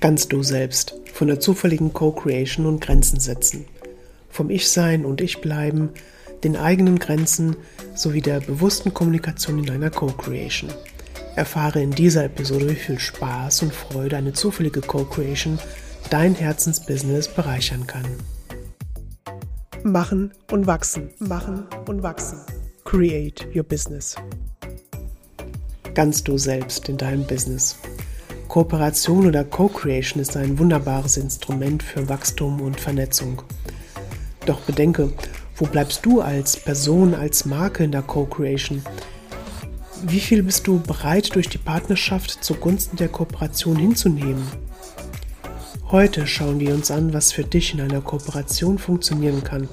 Ganz du selbst, von der zufälligen Co-Creation und Grenzen setzen, vom Ich-Sein und Ich-Bleiben, den eigenen Grenzen sowie der bewussten Kommunikation in einer Co-Creation. Erfahre in dieser Episode, wie viel Spaß und Freude eine zufällige Co-Creation dein Herzensbusiness bereichern kann. Machen und wachsen, machen und wachsen. Create your business. Ganz du selbst in deinem Business. Kooperation oder Co-Creation ist ein wunderbares Instrument für Wachstum und Vernetzung. Doch bedenke, wo bleibst du als Person, als Marke in der Co-Creation? Wie viel bist du bereit, durch die Partnerschaft zugunsten der Kooperation hinzunehmen? Heute schauen wir uns an, was für dich in einer Kooperation funktionieren kann,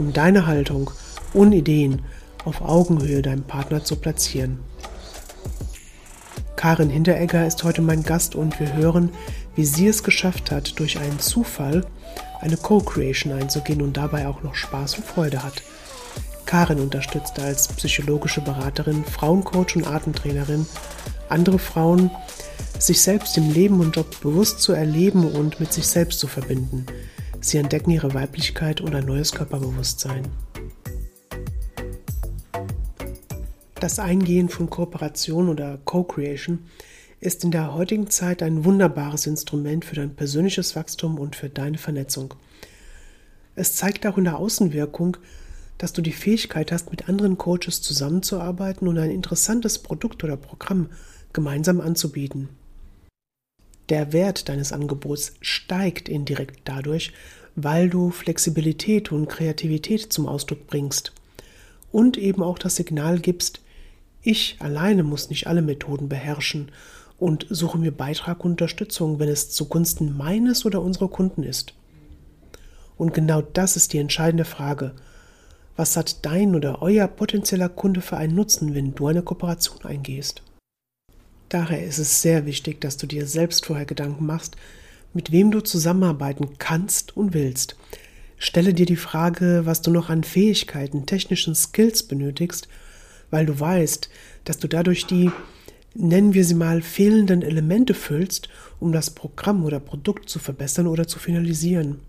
um deine Haltung und Ideen auf Augenhöhe deinem Partner zu platzieren. Karin Hinteregger ist heute mein Gast und wir hören, wie sie es geschafft hat, durch einen Zufall eine Co-Creation einzugehen und dabei auch noch Spaß und Freude hat. Karin unterstützt als psychologische Beraterin, Frauencoach und Artentrainerin andere Frauen, sich selbst im Leben und Job bewusst zu erleben und mit sich selbst zu verbinden. Sie entdecken ihre Weiblichkeit und ein neues Körperbewusstsein. Das Eingehen von Kooperation oder Co-Creation ist in der heutigen Zeit ein wunderbares Instrument für dein persönliches Wachstum und für deine Vernetzung. Es zeigt auch in der Außenwirkung, dass du die Fähigkeit hast, mit anderen Coaches zusammenzuarbeiten und ein interessantes Produkt oder Programm gemeinsam anzubieten. Der Wert deines Angebots steigt indirekt dadurch, weil du Flexibilität und Kreativität zum Ausdruck bringst und eben auch das Signal gibst, ich alleine muss nicht alle Methoden beherrschen und suche mir Beitrag und Unterstützung, wenn es zugunsten meines oder unserer Kunden ist. Und genau das ist die entscheidende Frage. Was hat dein oder euer potenzieller Kunde für einen Nutzen, wenn du eine Kooperation eingehst? Daher ist es sehr wichtig, dass du dir selbst vorher Gedanken machst, mit wem du zusammenarbeiten kannst und willst. Stelle dir die Frage, was du noch an Fähigkeiten, technischen Skills benötigst weil du weißt, dass du dadurch die, nennen wir sie mal, fehlenden Elemente füllst, um das Programm oder Produkt zu verbessern oder zu finalisieren.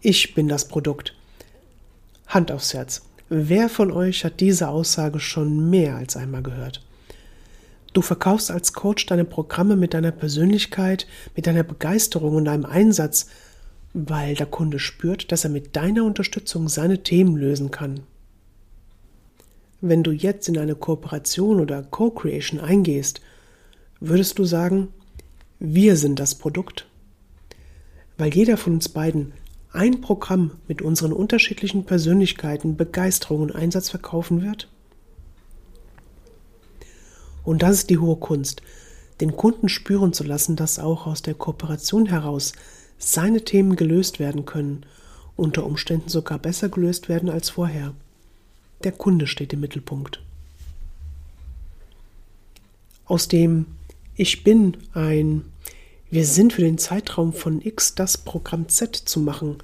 Ich bin das Produkt. Hand aufs Herz. Wer von euch hat diese Aussage schon mehr als einmal gehört? Du verkaufst als Coach deine Programme mit deiner Persönlichkeit, mit deiner Begeisterung und deinem Einsatz, weil der Kunde spürt, dass er mit deiner Unterstützung seine Themen lösen kann. Wenn du jetzt in eine Kooperation oder Co-Creation eingehst, würdest du sagen, wir sind das Produkt? Weil jeder von uns beiden ein Programm mit unseren unterschiedlichen Persönlichkeiten, Begeisterung und Einsatz verkaufen wird? Und das ist die hohe Kunst, den Kunden spüren zu lassen, dass auch aus der Kooperation heraus seine Themen gelöst werden können, unter Umständen sogar besser gelöst werden als vorher. Der Kunde steht im Mittelpunkt. Aus dem Ich bin ein Wir sind für den Zeitraum von X das Programm Z zu machen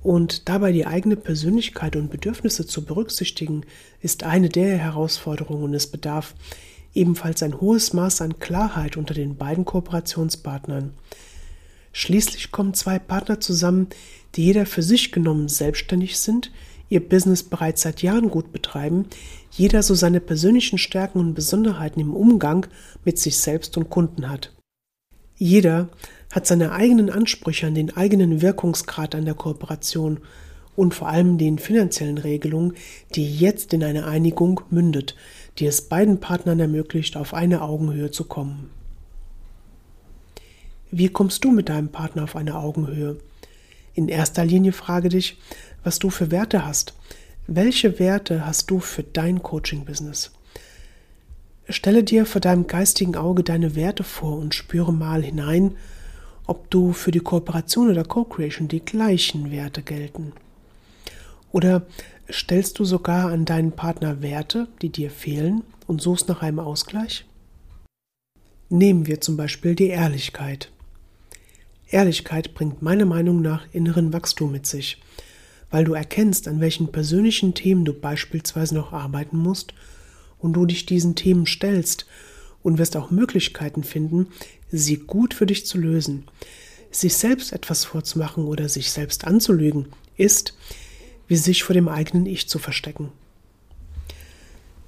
und dabei die eigene Persönlichkeit und Bedürfnisse zu berücksichtigen, ist eine der Herausforderungen und es bedarf ebenfalls ein hohes Maß an Klarheit unter den beiden Kooperationspartnern. Schließlich kommen zwei Partner zusammen, die jeder für sich genommen selbstständig sind, ihr Business bereits seit Jahren gut betreiben, jeder so seine persönlichen Stärken und Besonderheiten im Umgang mit sich selbst und Kunden hat. Jeder hat seine eigenen Ansprüche an den eigenen Wirkungsgrad an der Kooperation und vor allem den finanziellen Regelungen, die jetzt in eine Einigung mündet, die es beiden Partnern ermöglicht, auf eine Augenhöhe zu kommen. Wie kommst du mit deinem Partner auf eine Augenhöhe? In erster Linie frage dich, was du für Werte hast. Welche Werte hast du für dein Coaching-Business? Stelle dir vor deinem geistigen Auge deine Werte vor und spüre mal hinein, ob du für die Kooperation oder Co-Creation die gleichen Werte gelten. Oder stellst du sogar an deinen Partner Werte, die dir fehlen und suchst nach einem Ausgleich? Nehmen wir zum Beispiel die Ehrlichkeit. Ehrlichkeit bringt meiner Meinung nach inneren Wachstum mit sich, weil du erkennst, an welchen persönlichen Themen du beispielsweise noch arbeiten musst und du dich diesen Themen stellst und wirst auch Möglichkeiten finden, sie gut für dich zu lösen. Sich selbst etwas vorzumachen oder sich selbst anzulügen, ist, wie sich vor dem eigenen Ich zu verstecken.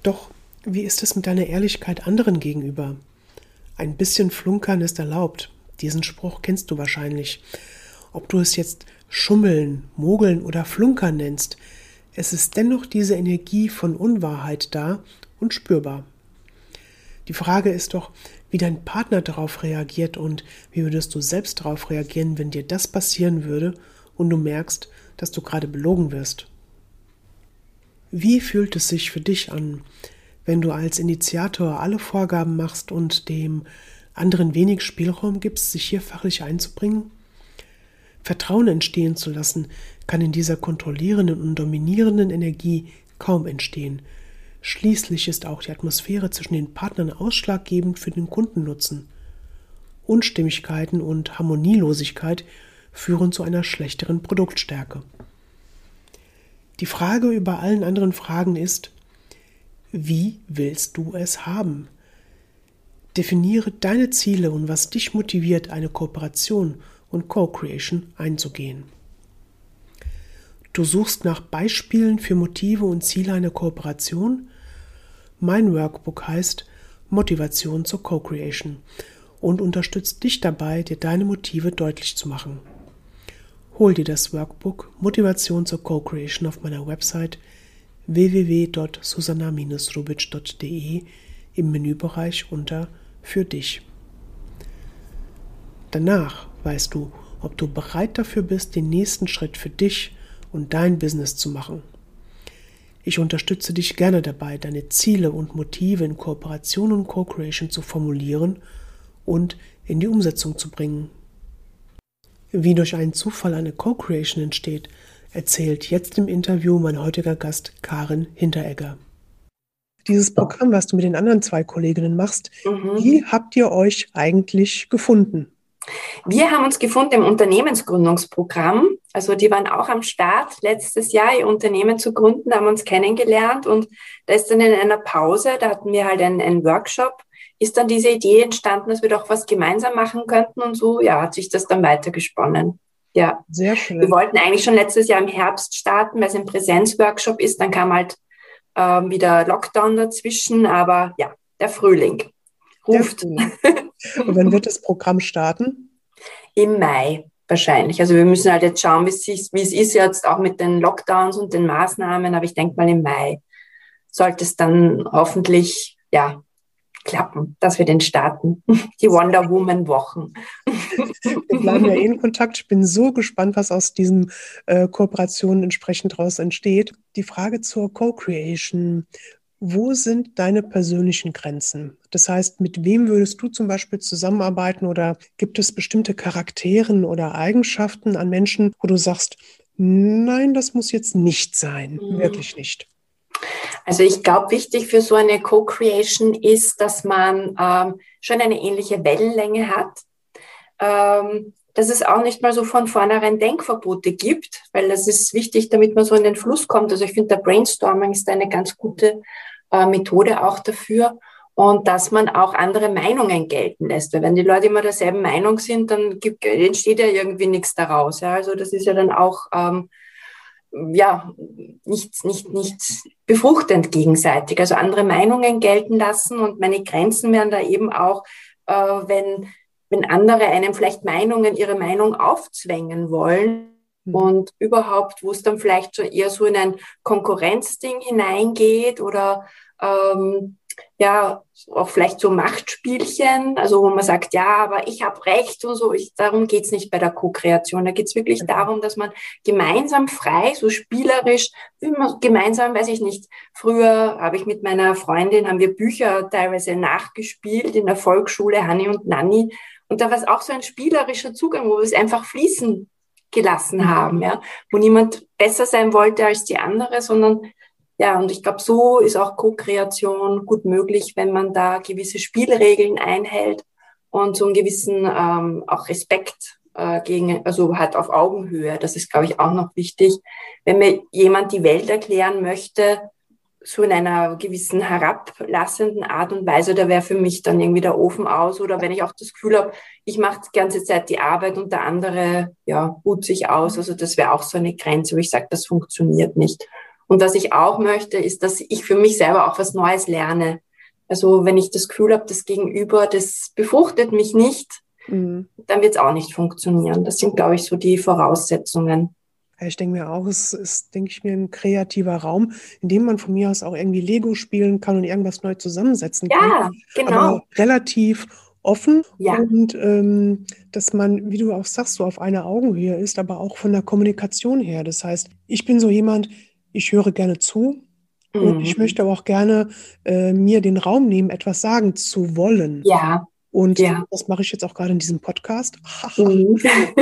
Doch wie ist es mit deiner Ehrlichkeit anderen gegenüber? Ein bisschen Flunkern ist erlaubt. Diesen Spruch kennst du wahrscheinlich. Ob du es jetzt Schummeln, Mogeln oder Flunkern nennst, es ist dennoch diese Energie von Unwahrheit da und spürbar. Die Frage ist doch, wie dein Partner darauf reagiert und wie würdest du selbst darauf reagieren, wenn dir das passieren würde und du merkst, dass du gerade belogen wirst. Wie fühlt es sich für dich an, wenn du als Initiator alle Vorgaben machst und dem anderen wenig Spielraum gibst, sich hier fachlich einzubringen? Vertrauen entstehen zu lassen, kann in dieser kontrollierenden und dominierenden Energie kaum entstehen. Schließlich ist auch die Atmosphäre zwischen den Partnern ausschlaggebend für den Kundennutzen. Unstimmigkeiten und Harmonielosigkeit führen zu einer schlechteren Produktstärke. Die Frage über allen anderen Fragen ist, wie willst du es haben? Definiere deine Ziele und was dich motiviert, eine Kooperation und Co-Creation einzugehen. Du suchst nach Beispielen für Motive und Ziele einer Kooperation. Mein Workbook heißt Motivation zur Co-Creation und unterstützt dich dabei, dir deine Motive deutlich zu machen. Hol dir das Workbook Motivation zur Co-Creation auf meiner Website www.susanna-rubitsch.de im Menübereich unter Für dich. Danach weißt du, ob du bereit dafür bist, den nächsten Schritt für dich und dein Business zu machen. Ich unterstütze dich gerne dabei, deine Ziele und Motive in Kooperation und Co-Creation zu formulieren und in die Umsetzung zu bringen. Wie durch einen Zufall eine Co-Creation entsteht, erzählt jetzt im Interview mein heutiger Gast Karin Hinteregger. Dieses Programm, was du mit den anderen zwei Kolleginnen machst, mhm. wie habt ihr euch eigentlich gefunden? Wir haben uns gefunden im Unternehmensgründungsprogramm. Also die waren auch am Start letztes Jahr, ihr Unternehmen zu gründen, haben uns kennengelernt und da ist dann in einer Pause, da hatten wir halt einen, einen Workshop ist dann diese Idee entstanden, dass wir doch was gemeinsam machen könnten und so, ja, hat sich das dann weitergesponnen. Ja. Sehr schön. Wir wollten eigentlich schon letztes Jahr im Herbst starten, weil es ein Präsenzworkshop ist, dann kam halt ähm, wieder Lockdown dazwischen, aber ja, der Frühling ruft. Und wann wird das Programm starten? Im Mai wahrscheinlich. Also wir müssen halt jetzt schauen, wie es, wie es ist jetzt auch mit den Lockdowns und den Maßnahmen, aber ich denke mal im Mai sollte es dann hoffentlich ja klappen, dass wir den starten. Die Wonder Woman Wochen. Wir bleiben ja eh in Kontakt. Ich bin so gespannt, was aus diesen äh, Kooperationen entsprechend daraus entsteht. Die Frage zur Co-Creation. Wo sind deine persönlichen Grenzen? Das heißt, mit wem würdest du zum Beispiel zusammenarbeiten oder gibt es bestimmte Charakteren oder Eigenschaften an Menschen, wo du sagst, nein, das muss jetzt nicht sein, mhm. wirklich nicht? Also ich glaube, wichtig für so eine Co-Creation ist, dass man ähm, schon eine ähnliche Wellenlänge hat. Ähm, dass es auch nicht mal so von vornherein Denkverbote gibt, weil das ist wichtig, damit man so in den Fluss kommt. Also ich finde, der Brainstorming ist eine ganz gute äh, Methode auch dafür und dass man auch andere Meinungen gelten lässt. Weil wenn die Leute immer derselben Meinung sind, dann gibt, entsteht ja irgendwie nichts daraus. Ja? Also das ist ja dann auch ähm, ja, nicht, nicht, nicht befruchtend gegenseitig. Also andere Meinungen gelten lassen und meine Grenzen werden da eben auch, äh, wenn, wenn andere einem vielleicht Meinungen, ihre Meinung aufzwängen wollen mhm. und überhaupt, wo es dann vielleicht schon eher so in ein Konkurrenzding hineingeht oder ähm, ja, auch vielleicht so Machtspielchen, also wo man sagt, ja, aber ich habe recht und so. Ich, darum geht's nicht bei der Co-Kreation. Da geht's wirklich mhm. darum, dass man gemeinsam frei, so spielerisch, gemeinsam, weiß ich nicht, früher habe ich mit meiner Freundin, haben wir Bücher teilweise nachgespielt in der Volksschule, Hanni und Nanni. Und da war es auch so ein spielerischer Zugang, wo wir es einfach fließen gelassen mhm. haben, ja, wo niemand besser sein wollte als die andere, sondern ja, und ich glaube, so ist auch Co-Kreation gut möglich, wenn man da gewisse Spielregeln einhält und so einen gewissen ähm, auch Respekt äh, gegen, also halt auf Augenhöhe. Das ist, glaube ich, auch noch wichtig. Wenn mir jemand die Welt erklären möchte, so in einer gewissen herablassenden Art und Weise, da wäre für mich dann irgendwie der Ofen aus. Oder wenn ich auch das Gefühl habe, ich mache die ganze Zeit die Arbeit und der andere ja, ruht sich aus. Also das wäre auch so eine Grenze, wo ich sage, das funktioniert nicht. Und was ich auch möchte, ist, dass ich für mich selber auch was Neues lerne. Also wenn ich das Gefühl habe, das Gegenüber, das befruchtet mich nicht, mhm. dann wird es auch nicht funktionieren. Das sind, glaube ich, so die Voraussetzungen. Ich denke mir auch, es ist, denke ich mir, ein kreativer Raum, in dem man von mir aus auch irgendwie Lego spielen kann und irgendwas neu zusammensetzen ja, kann. Ja, genau. Aber relativ offen ja. und ähm, dass man, wie du auch sagst, so auf einer Augenhöhe ist, aber auch von der Kommunikation her. Das heißt, ich bin so jemand, ich höre gerne zu mhm. und ich möchte aber auch gerne äh, mir den Raum nehmen, etwas sagen zu wollen. Ja. Und ja. das mache ich jetzt auch gerade in diesem Podcast. mhm.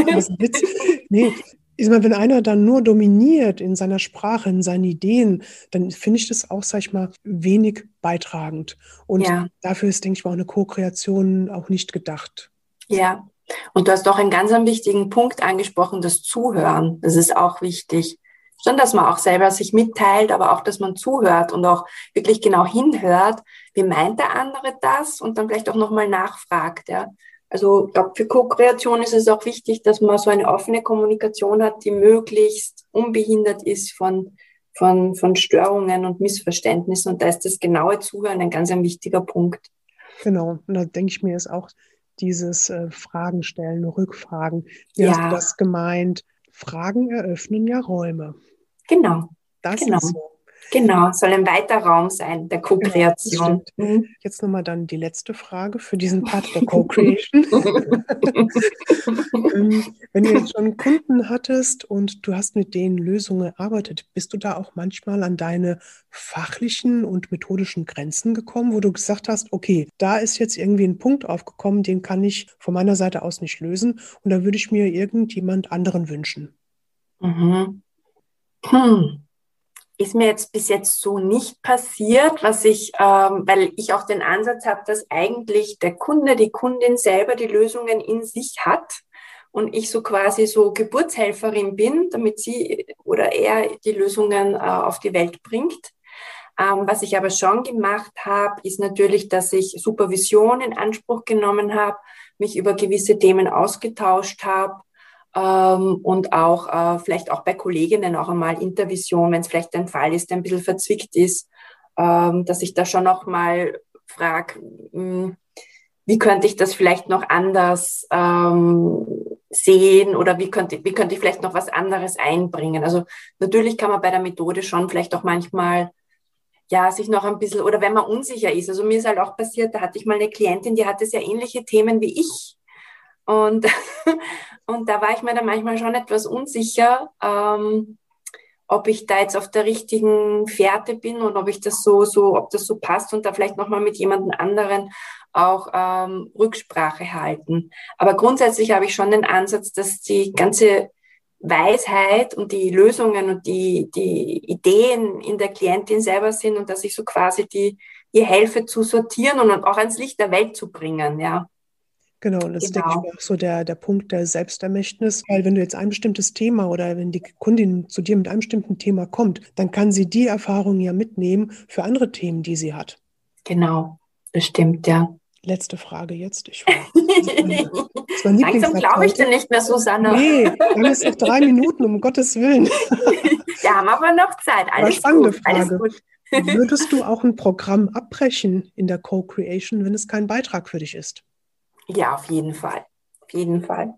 das ist ein Witz. Nee, ich meine, wenn einer dann nur dominiert in seiner Sprache, in seinen Ideen, dann finde ich das auch, sag ich mal, wenig beitragend. Und ja. dafür ist, denke ich mal, auch eine Co-Kreation auch nicht gedacht. Ja. Und du hast doch einen ganz wichtigen Punkt angesprochen, das Zuhören. Das ist auch wichtig. Schon, dass man auch selber sich mitteilt, aber auch, dass man zuhört und auch wirklich genau hinhört. Wie meint der andere das? Und dann vielleicht auch nochmal nachfragt, ja. Also ich glaube, für Co-Kreation ist es auch wichtig, dass man so eine offene Kommunikation hat, die möglichst unbehindert ist von, von, von Störungen und Missverständnissen. Und da ist das genaue Zuhören ein ganz ein wichtiger Punkt. Genau, und da denke ich mir, ist auch dieses äh, Fragen stellen, Rückfragen. Wie ja. hast du das gemeint? Fragen eröffnen ja Räume. Genau. Das genau. ist so. Genau, soll ein weiter Raum sein der genau, Co-Kreation. Genau, Jetzt nochmal dann die letzte Frage für diesen Part der Co-Creation. Ähm, wenn du jetzt schon Kunden hattest und du hast mit denen Lösungen erarbeitet, bist du da auch manchmal an deine fachlichen und methodischen Grenzen gekommen, wo du gesagt hast, okay, da ist jetzt irgendwie ein Punkt aufgekommen, den kann ich von meiner Seite aus nicht lösen und da würde ich mir irgendjemand anderen wünschen. Mhm. Hm ist mir jetzt bis jetzt so nicht passiert, was ich, ähm, weil ich auch den Ansatz habe, dass eigentlich der Kunde, die Kundin selber die Lösungen in sich hat und ich so quasi so Geburtshelferin bin, damit sie oder er die Lösungen äh, auf die Welt bringt. Ähm, was ich aber schon gemacht habe, ist natürlich, dass ich Supervision in Anspruch genommen habe, mich über gewisse Themen ausgetauscht habe, ähm, und auch äh, vielleicht auch bei Kolleginnen auch einmal Intervision, wenn es vielleicht ein Fall ist, der ein bisschen verzwickt ist, ähm, dass ich da schon noch mal frage, hm, wie könnte ich das vielleicht noch anders ähm, sehen oder wie könnte, wie könnte ich vielleicht noch was anderes einbringen? Also natürlich kann man bei der Methode schon vielleicht auch manchmal ja, sich noch ein bisschen, oder wenn man unsicher ist. Also mir ist halt auch passiert, da hatte ich mal eine Klientin, die hatte sehr ähnliche Themen wie ich. Und, und da war ich mir dann manchmal schon etwas unsicher, ähm, ob ich da jetzt auf der richtigen Fährte bin und ob ich das so, so, ob das so passt und da vielleicht nochmal mit jemandem anderen auch ähm, Rücksprache halten. Aber grundsätzlich habe ich schon den Ansatz, dass die ganze Weisheit und die Lösungen und die, die Ideen in der Klientin selber sind und dass ich so quasi die, ihr helfe zu sortieren und auch ans Licht der Welt zu bringen, ja. Genau, und das genau. denke ich genau. auch so der, der Punkt der Selbstermächtnis, weil wenn du jetzt ein bestimmtes Thema oder wenn die Kundin zu dir mit einem bestimmten Thema kommt, dann kann sie die Erfahrung ja mitnehmen für andere Themen, die sie hat. Genau, das stimmt, ja. Letzte Frage jetzt. Ich, Langsam glaube ich dir nicht mehr, Susanne. Nee, wir haben jetzt noch drei Minuten, um Gottes Willen. Wir haben aber noch Zeit. Alles spannende gut, Frage. Alles gut. Würdest du auch ein Programm abbrechen in der Co-Creation, wenn es kein Beitrag für dich ist? Ja, auf jeden Fall. Auf jeden Fall.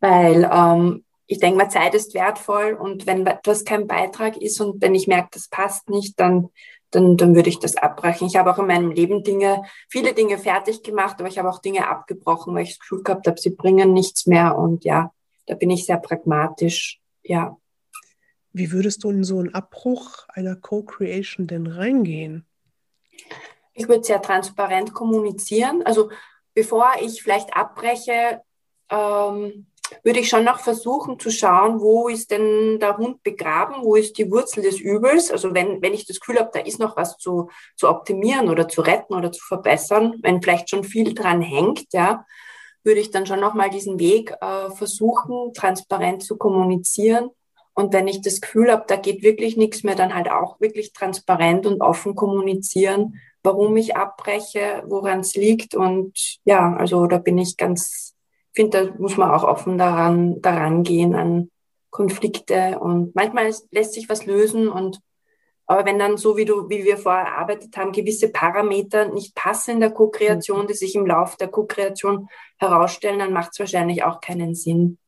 Weil ähm, ich denke mal, Zeit ist wertvoll und wenn etwas kein Beitrag ist und wenn ich merke, das passt nicht, dann, dann, dann würde ich das abbrechen. Ich habe auch in meinem Leben Dinge, viele Dinge fertig gemacht, aber ich habe auch Dinge abgebrochen, weil ich das Gefühl gehabt habe, sie bringen nichts mehr und ja, da bin ich sehr pragmatisch, ja. Wie würdest du in so einen Abbruch einer Co-Creation denn reingehen? Ich würde sehr transparent kommunizieren. Also bevor ich vielleicht abbreche, ähm, würde ich schon noch versuchen zu schauen, wo ist denn der Hund begraben, wo ist die Wurzel des Übels. Also wenn, wenn ich das Gefühl habe, da ist noch was zu, zu optimieren oder zu retten oder zu verbessern, wenn vielleicht schon viel dran hängt, ja, würde ich dann schon nochmal diesen Weg äh, versuchen, transparent zu kommunizieren Und wenn ich das Gefühl habe, da geht wirklich nichts mehr, dann halt auch wirklich transparent und offen kommunizieren, warum ich abbreche, woran es liegt. Und ja, also da bin ich ganz, finde, da muss man auch offen daran, daran gehen an Konflikte. Und manchmal lässt sich was lösen und aber wenn dann so wie du, wie wir vorher erarbeitet haben, gewisse Parameter nicht passen in der Co-Kreation, die sich im Laufe der Co-Kreation herausstellen, dann macht es wahrscheinlich auch keinen Sinn.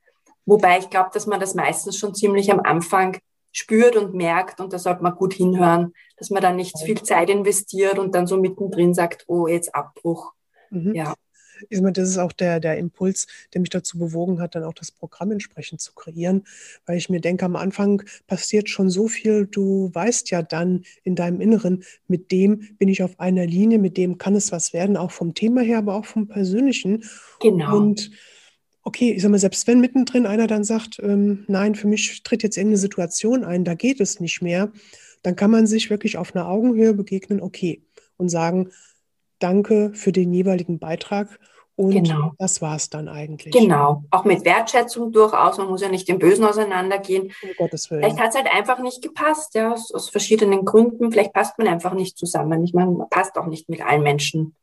Wobei ich glaube, dass man das meistens schon ziemlich am Anfang spürt und merkt und da sollte man gut hinhören, dass man dann nicht viel Zeit investiert und dann so mittendrin sagt, oh, jetzt Abbruch. Mhm. Ja ich meine, das ist auch der, der Impuls, der mich dazu bewogen hat, dann auch das Programm entsprechend zu kreieren, weil ich mir denke, am Anfang passiert schon so viel, du weißt ja dann in deinem Inneren, mit dem bin ich auf einer Linie, mit dem kann es was werden, auch vom Thema her, aber auch vom Persönlichen. Genau. Und okay, ich sag mal, selbst wenn mittendrin einer dann sagt, ähm, nein, für mich tritt jetzt irgendeine Situation ein, da geht es nicht mehr, dann kann man sich wirklich auf einer Augenhöhe begegnen, okay, und sagen, danke für den jeweiligen Beitrag und genau. das war es dann eigentlich. Genau, auch mit Wertschätzung durchaus. Man muss ja nicht im Bösen auseinandergehen. Um Gottes Willen. Vielleicht hat es halt einfach nicht gepasst, ja, aus, aus, verschiedenen Gründen. Vielleicht passt man einfach nicht zusammen. Ich meine, man passt auch nicht mit allen Menschen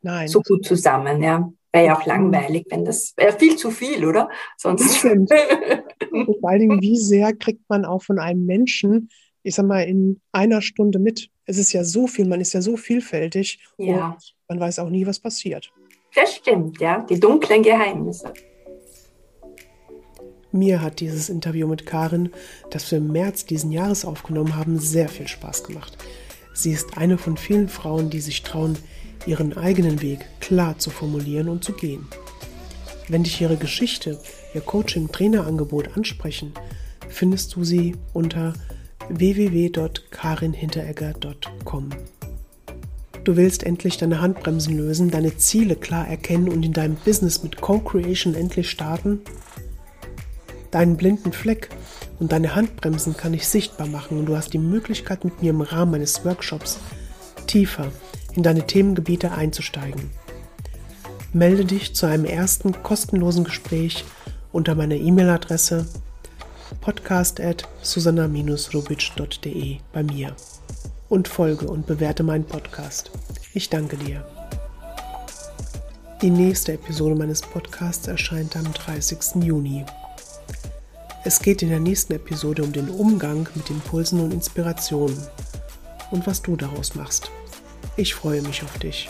Nein. so gut zusammen, ja. Wäre ja auch langweilig, wenn das wäre viel zu viel, oder? Sonst. Stimmt. Und vor allen Dingen, wie sehr kriegt man auch von einem Menschen, ich sag mal, in einer Stunde mit? Es ist ja so viel, man ist ja so vielfältig. Ja. Und man weiß auch nie, was passiert. Das stimmt, ja, die dunklen Geheimnisse. Mir hat dieses Interview mit Karin, das wir im März diesen Jahres aufgenommen haben, sehr viel Spaß gemacht. Sie ist eine von vielen Frauen, die sich trauen, ihren eigenen Weg klar zu formulieren und zu gehen. Wenn dich ihre Geschichte, ihr Coaching-Trainerangebot ansprechen, findest du sie unter www.karinhinteregger.com. Du willst endlich deine Handbremsen lösen, deine Ziele klar erkennen und in deinem Business mit Co-Creation endlich starten? Deinen blinden Fleck und deine Handbremsen kann ich sichtbar machen und du hast die Möglichkeit mit mir im Rahmen meines Workshops tiefer in deine Themengebiete einzusteigen. Melde dich zu einem ersten kostenlosen Gespräch unter meiner E-Mail-Adresse podcast at susanna-rubitsch.de bei mir und folge und bewerte meinen Podcast. Ich danke dir. Die nächste Episode meines Podcasts erscheint am 30. Juni. Es geht in der nächsten Episode um den Umgang mit Impulsen und Inspirationen und was du daraus machst. Ich freue mich auf dich.